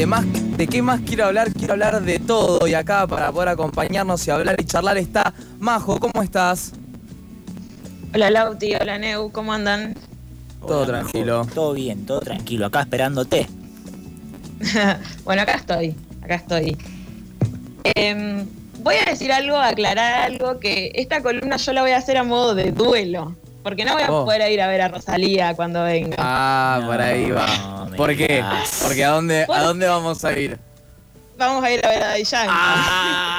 De, más, de qué más quiero hablar, quiero hablar de todo. Y acá para poder acompañarnos y hablar y charlar está Majo, ¿cómo estás? Hola Lauti, hola Neu, ¿cómo andan? Todo Hola, tranquilo. Majo. Todo bien, todo tranquilo. Acá esperándote. bueno, acá estoy, acá estoy. Em, voy a decir algo, aclarar algo, que esta columna yo la voy a hacer a modo de duelo, porque no voy a Oh. poder ir a ver a Rosalía cuando venga. Ah, No, por ahí va. no ¿Por qué? Porque ¿a dónde, ¿Por ¿a dónde vamos a ir? Vamos a ir a ver a Daddy.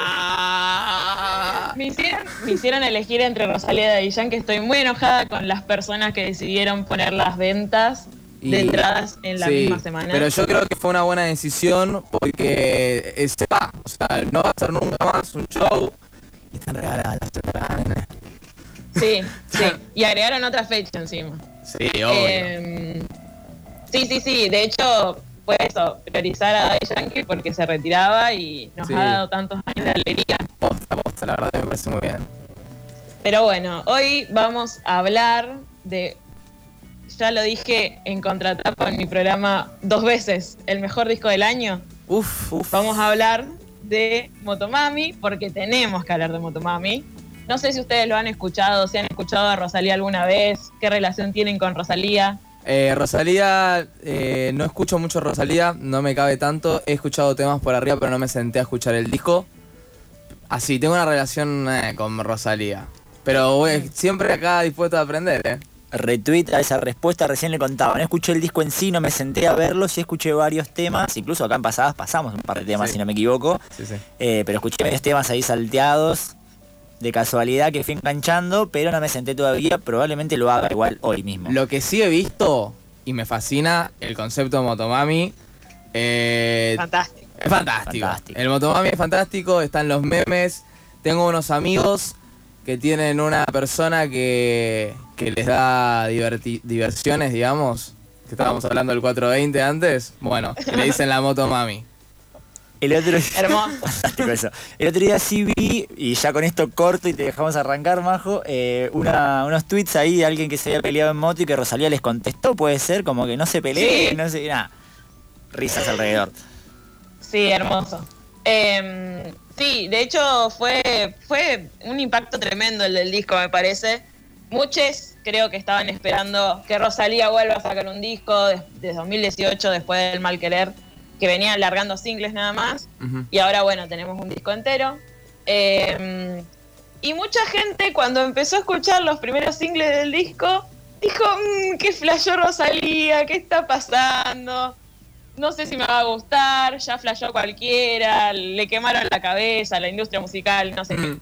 Ah. Me hicieron, me hicieron elegir entre Rosalía y Daddy Yankee. Estoy muy enojada con las personas que decidieron poner las ventas Y- de entradas en la sí, misma semana. Pero yo creo que fue una buena decisión porque se va. O sea, no va a ser nunca más un show. Y están regaladas las entradas. Sí, sí. Y agregaron otra fecha encima. Sí, obvio. Eh, sí, sí, sí. De hecho, fue eso, priorizar a Daddy Yankee porque se retiraba y nos Sí. ha dado tantos años de alegría. Posta, posta, la verdad me parece muy bien. Pero bueno, hoy vamos a hablar de, ya lo dije en contratapa en mi programa dos veces, el mejor disco del año. Uf, uf. Vamos a hablar de Motomami porque tenemos que hablar de Motomami. No sé si ustedes lo han escuchado, si han escuchado a Rosalía alguna vez, qué relación tienen con Rosalía. Eh, Rosalía, eh, no escucho mucho Rosalía, no me cabe tanto. He escuchado temas por arriba, pero no me senté a escuchar el disco. Así, tengo una relación eh, con Rosalía. Pero siempre acá dispuesto a aprender, ¿eh? Retweet a esa respuesta, recién le contaba. No escuché el disco en sí, no me senté a verlo, sí escuché varios temas, incluso acá en pasadas pasamos un par de temas, Sí. si no me equivoco. Sí, sí. Eh, pero escuché varios temas ahí salteados, de casualidad que fui enganchando, pero no me senté todavía, probablemente lo haga igual hoy mismo. Lo que sí he visto, y me fascina, el concepto de Motomami. eh, Fantástico. Es fantástico. Fantástico. El Motomami es fantástico, están los memes. Tengo unos amigos que tienen una persona que, que les da diversiones, digamos. Que estábamos hablando del 420 antes. Bueno, le dicen la Motomami. El otro Hermoso. Fantástico eso. El otro día sí vi, y ya con esto corto y te dejamos arrancar, Majo, eh, una- unos tweets ahí de alguien que se había peleado en moto y que Rosalía les contestó, puede ser, como que no se pelee, Sí. no sé, nada. Risas alrededor. Sí, hermoso. Eh, sí, de hecho fue, fue un impacto tremendo el del disco, me parece. Muchos creo que estaban esperando que Rosalía vuelva a sacar un disco des- desde 2018, después del Mal Querer, que venía largando singles nada más. Y ahora, bueno, tenemos un disco entero. Eh, y mucha gente cuando empezó a escuchar los primeros singles del disco, dijo, "Mm, qué flashó Rosalía, ¿qué está pasando? No sé si me va a gustar, ya flashó cualquiera, le quemaron la cabeza la industria musical, no sé qué. Mm.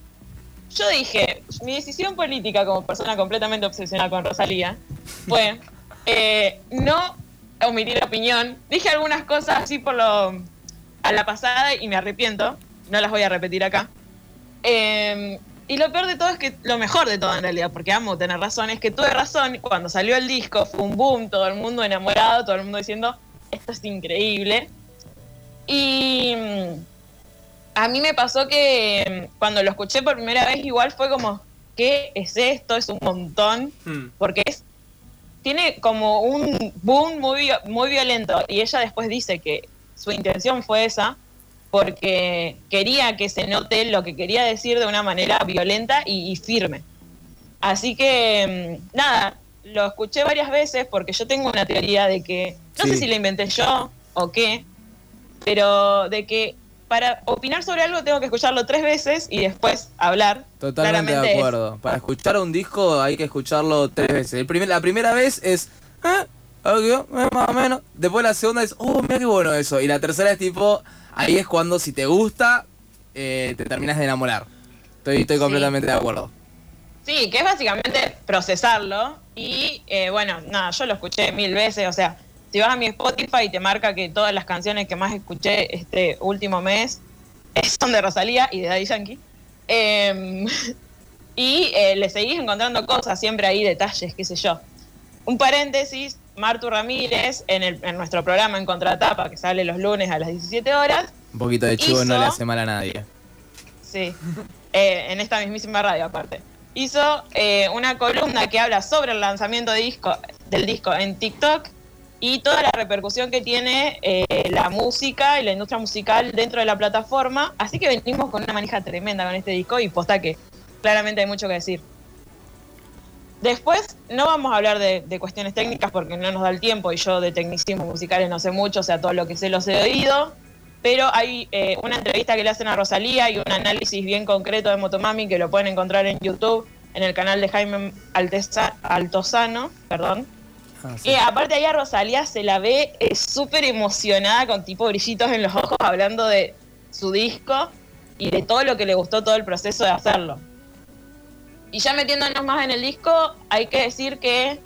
Yo dije, mi decisión política como persona completamente obsesionada con Rosalía fue eh, no omitir opinión. Dije algunas cosas así por lo a la pasada y me arrepiento. No las voy a repetir acá. Eh, y lo peor de todo es que, lo mejor de todo en realidad, porque amo tener razón, es que tuve razón. Cuando salió el disco fue un boom, todo el mundo enamorado, todo el mundo diciendo, esto es increíble. Y mm, a mí me pasó que mm, cuando lo escuché por primera vez igual fue como, ¿qué es esto? Es un montón, Mm. porque es tiene como un boom muy, muy violento y ella después dice que su intención fue esa porque quería que se note lo que quería decir de una manera violenta y, y firme. Así que, mm, nada, lo escuché varias veces porque yo tengo una teoría de que, no Sí. sé si la inventé yo o qué, pero de que para opinar sobre algo tengo que escucharlo tres veces y después hablar. Totalmente Claramente de es- acuerdo. Para escuchar un disco hay que escucharlo tres veces. El primer, la primera vez es. ¿eh? Eh, más o menos. Después la segunda es. Oh, mira qué bueno eso. Y la tercera es tipo. Ahí es cuando si te gusta, eh, te terminas de enamorar. Estoy, estoy Sí. completamente de acuerdo. Sí, que es básicamente procesarlo. Y eh, bueno, nada, yo lo escuché mil veces. O sea, si vas a mi Spotify te marca que todas las canciones que más escuché este último mes eh, son de Rosalía y de Daddy Yankee. Em, y eh, le seguís encontrando cosas, siempre ahí detalles, qué sé yo. Un paréntesis, Martu Ramírez, en, el- en nuestro programa En Contratapa, que sale los lunes a las 17 horas, Un poquito de chivo no le hace mal a nadie. Sí, eh, en esta mismísima radio aparte. Hizo una columna que habla sobre el lanzamiento de disco, del disco en TikTok y toda la repercusión que tiene eh, la música y la industria musical dentro de la plataforma. Así que venimos con una manija tremenda con este disco y posta que claramente hay mucho que decir. Después no vamos a hablar de, cuestiones técnicas porque no nos da el tiempo y yo de tecnicismos musicales no sé mucho, o sea, todo lo que sé los he oído. Pero hay eh, una entrevista que le hacen a Rosalía y un análisis bien concreto de Motomami que lo pueden encontrar en YouTube, en el canal de Jaime Alteza- Altozano, perdón. Ah, sí. Y aparte ahí a Rosalía se la ve eh, súper emocionada con tipo brillitos en los ojos hablando de su disco y de todo lo que le gustó todo el proceso de hacerlo. Y ya metiéndonos más en el disco, hay que decir que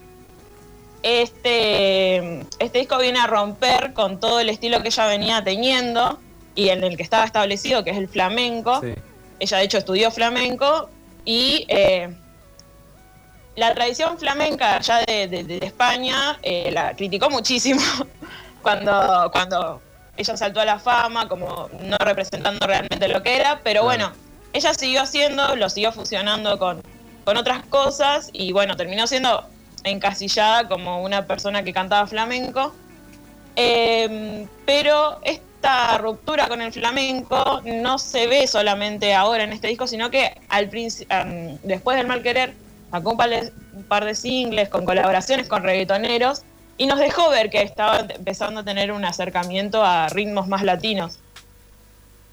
este, este disco viene a romper con todo el estilo que ella venía teniendo y en el que estaba establecido, que es el flamenco. Sí. Ella de hecho estudió flamenco y eh, la tradición flamenca allá de, de- de España eh, la criticó muchísimo cuando, cuando ella saltó a la fama, como no representando realmente lo que era, pero bueno, ella siguió haciendo, lo siguió fusionando con, con otras cosas y bueno, terminó siendo encasillada como una persona que cantaba flamenco. Eh, pero esta ruptura con el flamenco no se ve solamente ahora en este disco, sino que al am, después del mal querer sacó un par, de, singles con colaboraciones con reggaetoneros y nos dejó ver que estaba empezando a tener un acercamiento a ritmos más latinos.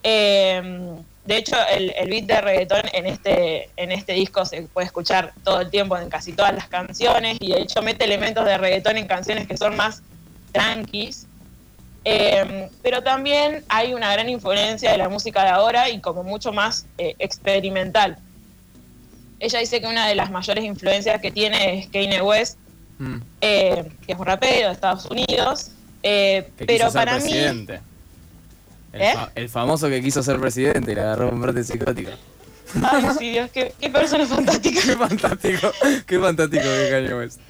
Eh, de hecho, el, beat de reggaetón en este, en este disco se puede escuchar todo el tiempo en casi todas las canciones y de hecho mete elementos de reggaetón en canciones que son más tranquis. Eh, pero también hay una gran influencia de la música de ahora y como mucho más eh, experimental. Ella dice que una de las mayores influencias que tiene es Kanye West, Mm. eh, que es un rapero de Estados Unidos. eh, Que pero quiso ser para mí. El, ¿Eh? fa- el famoso que quiso ser presidente y le agarró un brote psicótico. ay sí, Dios, qué, qué persona fantástica. Qué fantástico, qué fantástico que Kanye West.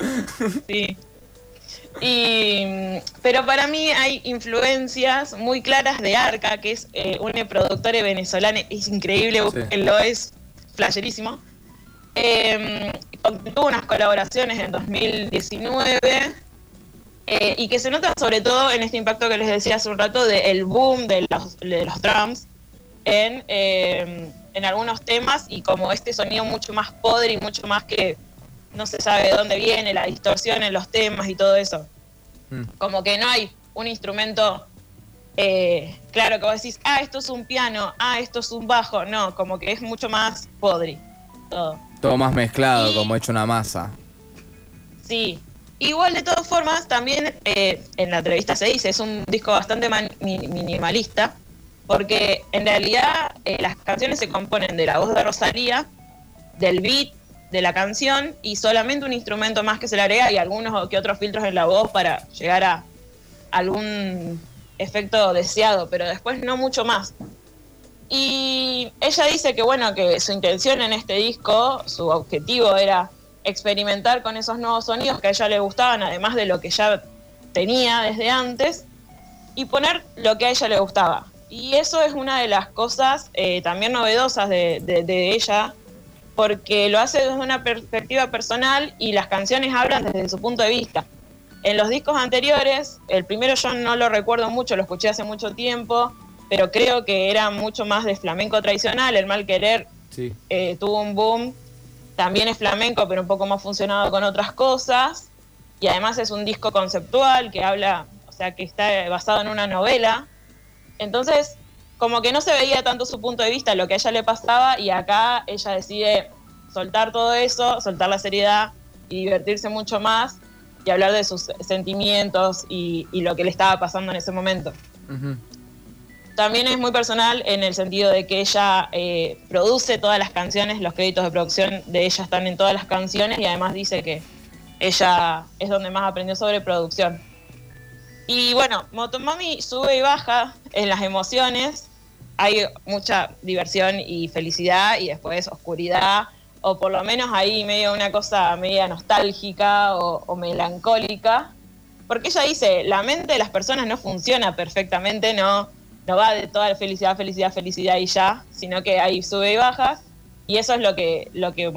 Sí. Y, pero para mí hay influencias muy claras de Arca, que es eh, una productora venezolana, es increíble, búsquenlo, es flasherísimo. Eh, tuvo unas colaboraciones en 2019 eh, y que se nota sobre todo en este impacto que les decía hace un rato del boom de los, de los drums en, eh, en algunos temas y como este sonido mucho más podre y mucho más que no se sabe de dónde viene, la distorsión en los temas y todo eso. Mm. Como que no hay un instrumento eh, claro que vos decís, ah, esto es un piano, ah, esto es un bajo. No, como que es mucho más podri todo. Todo más mezclado, Y- como hecho una masa. Sí. Igual de todas formas, también eh, en la entrevista se dice, es un disco bastante man- minimalista, porque en realidad eh, las canciones se componen de la voz de Rosalía, del beat de la canción y solamente un instrumento más que se le agrega y algunos que otros filtros en la voz para llegar a algún efecto deseado, pero después no mucho más. Y ella dice que bueno, que su intención en este disco, su objetivo era experimentar con esos nuevos sonidos que a ella le gustaban, además de lo que ya tenía desde antes, y poner lo que a ella le gustaba. Y eso es una de las cosas eh, también novedosas de, de- de ella, porque lo hace desde una perspectiva personal y las canciones hablan desde su punto de vista. En los discos anteriores, el primero yo no lo recuerdo mucho, lo escuché hace mucho tiempo, pero creo que era mucho más de flamenco tradicional, el mal querer Sí. eh, tuvo un boom. También es flamenco, pero un poco más funcionado con otras cosas. Y además es un disco conceptual que habla, o sea, que está basado en una novela. Entonces, como que no se veía tanto su punto de vista, lo que a ella le pasaba, y acá ella decide soltar todo eso, soltar la seriedad y divertirse mucho más y hablar de sus sentimientos y, y lo que le estaba pasando en ese momento. Ujú. También es muy personal en el sentido de que ella eh, produce todas las canciones, los créditos de producción de ella están en todas las canciones y además dice que ella es donde más aprendió sobre producción. Y bueno, Motomami sube y baja en las emociones. hay mucha diversión y felicidad y después oscuridad, o por lo menos ahí medio una cosa media nostálgica o, o melancólica, porque ella dice, la mente de las personas no funciona perfectamente, no, no va de toda felicidad, felicidad, felicidad y ya, sino que hay sube y bajas, y eso es lo que, lo que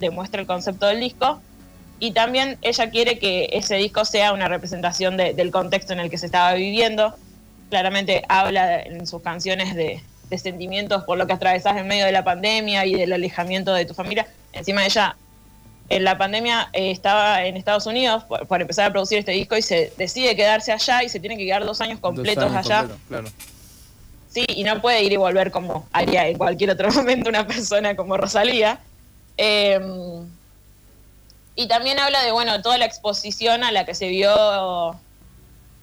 demuestra el concepto del disco. Y también ella quiere que ese disco sea una representación de- del contexto en el que se estaba viviendo. Claramente habla en sus canciones de, de sentimientos por lo que atravesás en medio de la pandemia y del alejamiento de tu familia. Encima ella, en la pandemia eh, estaba en Estados Unidos por, por empezar a producir este disco y se decide quedarse allá y se tiene que quedar dos años completos Dos años allá. completos, claro. Sí, y no puede ir y volver como haría en cualquier otro momento una persona como Rosalía. Eh, y también habla de, bueno, toda la exposición a la que se vio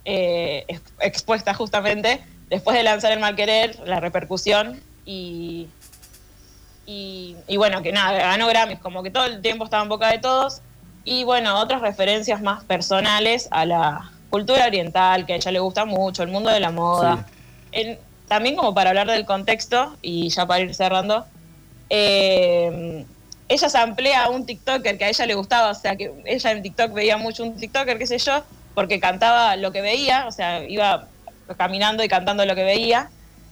eh, ex- expuesta justamente después de lanzar El Mal Querer, la repercusión y, y, y bueno, que nada, ganó Grammys, como que todo el tiempo estaba en boca de todos. Y bueno, otras referencias más personales a la cultura oriental, que a ella le gusta mucho, el mundo de la moda. En- también como para hablar del contexto, y ya para ir cerrando, eh, ella se amplía a un TikToker que a ella le gustaba, o sea, que ella en TikTok veía mucho un TikToker, qué sé yo, porque cantaba lo que veía, o sea, iba caminando y cantando lo que veía.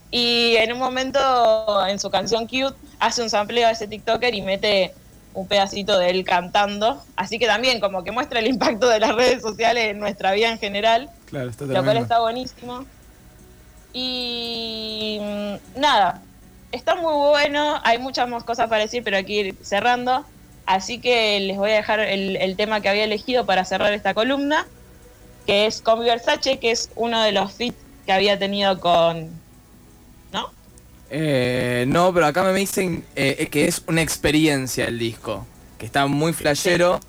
Y en un momento, en su canción Cute, hace un sampleo a ese TikToker y mete un pedacito de él cantando. Así que también como que muestra el impacto de las redes sociales en nuestra vida en general Claro, está lo cual está buenísimo. Y mm, nada, está muy bueno, hay muchas más cosas para decir, pero hay que ir cerrando. Así que les voy a dejar el, el tema que había elegido para cerrar esta columna, que es con Versace, que es uno de los feats que había tenido con... ¿No? Eh, no, pero acá me dicen eh, que es una experiencia el disco. Que está muy flashero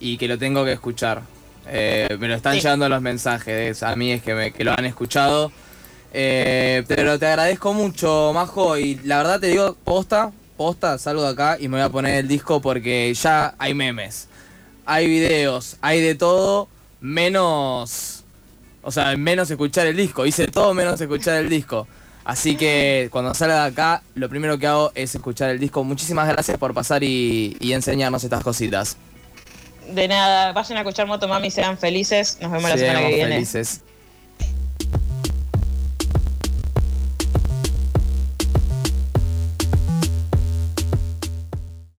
y que lo tengo que escuchar. Eh, me lo están Sí. llegando los mensajes a mí es que, me- que lo han escuchado. Eh, pero te agradezco mucho, Majo. Y la verdad te digo, posta, posta, salgo de acá y me voy a poner el disco porque ya hay memes. Hay videos, hay de todo, menos... O sea, menos escuchar el disco. Hice todo menos escuchar el disco. Así que cuando salga de acá, lo primero que hago es escuchar el disco. Muchísimas gracias por pasar y, y enseñarnos estas cositas. De nada, vayan a escuchar Motomami, sean felices. Nos vemos la semana que viene. felices.